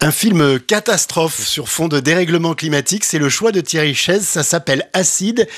Un film catastrophe sur fond de dérèglement climatique, c'est le choix de Thierry Chaise, ça s'appelle Acide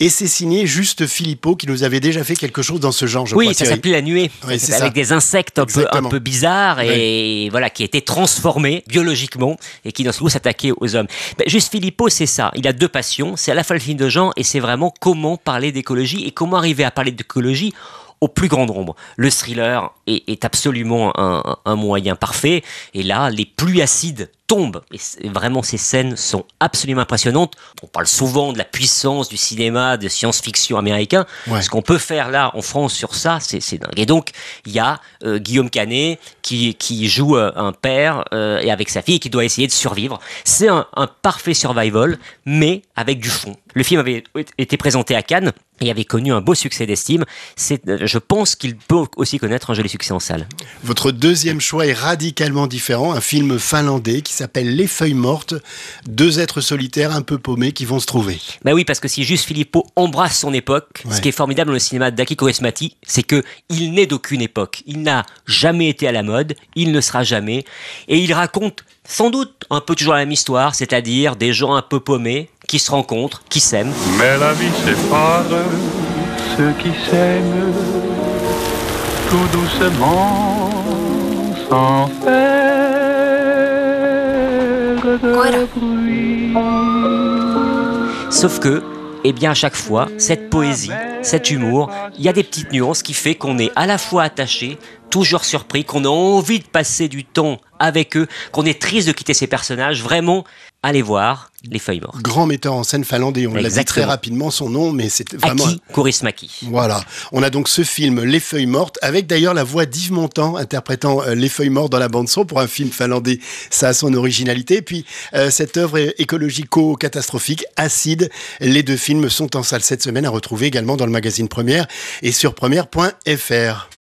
et c'est signé Juste Philippot qui nous avait déjà fait quelque chose dans ce genre, je oui, crois. ça s'appelait La Nuée, Oui, c'est avec ça. des insectes un peu, un peu bizarres et voilà qui étaient transformés biologiquement et qui d'un seul coup s'attaquaient aux hommes. Ben, Juste Philippot, c'est ça. Il a deux passions. C'est à la fois le film de genre et c'est vraiment comment parler d'écologie et comment arriver à parler d'écologie au plus grand nombre. Le thriller est, est absolument un, un moyen parfait. Et là, les pluies acides tombent. Et vraiment, ces scènes sont absolument impressionnantes. On parle souvent de la puissance du cinéma de science-fiction américain. Ouais. Ce qu'on peut faire là en France sur ça, c'est c'est dingue. Et donc, il y a euh, Guillaume Canet qui, qui joue euh, un père euh, et avec sa fille qui doit essayer de survivre. C'est un, un parfait survival, mais avec du fond. Le film avait été présenté à Cannes et avait connu un beau succès d'estime. C'est, euh, Je pense qu'il peut aussi connaître un joli succès en salle. Votre deuxième choix est radicalement différent, un film finlandais qui s'appelle Les Feuilles Mortes, deux êtres solitaires un peu paumés qui vont se trouver. Bah oui, parce que si juste Philippot embrasse son époque, Ouais. ce qui est formidable dans le cinéma d'Aki Kaurismäki, c'est que il n'est d'aucune époque. Il n'a jamais été à la mode, il ne sera jamais, et il raconte sans doute un peu toujours la même histoire, c'est-à-dire des gens un peu paumés qui se rencontrent, qui s'aiment. Mais la vie sépare ceux qui s'aiment tout doucement sans faire de bruit. Sauf que, eh bien, à chaque fois, cette poésie, cet humour, il y a des petites nuances qui fait qu'on est à la fois attaché, toujours surpris, qu'on a envie de passer du temps avec eux, qu'on est triste de quitter ces personnages. Vraiment, allez voir Les Feuilles Mortes. Grand metteur en scène finlandais, on l'a dit très rapidement son nom, mais c'est vraiment... Aki Kaurismäki. Voilà, on a donc ce film Les Feuilles Mortes, avec d'ailleurs la voix d'Yves Montand interprétant euh, Les Feuilles Mortes dans la bande son pour un film finlandais, ça a son originalité. Et puis euh, cette œuvre écologico-catastrophique, Acide, les deux films sont en salle cette semaine à retrouver également dans le magazine Première et sur première.fr.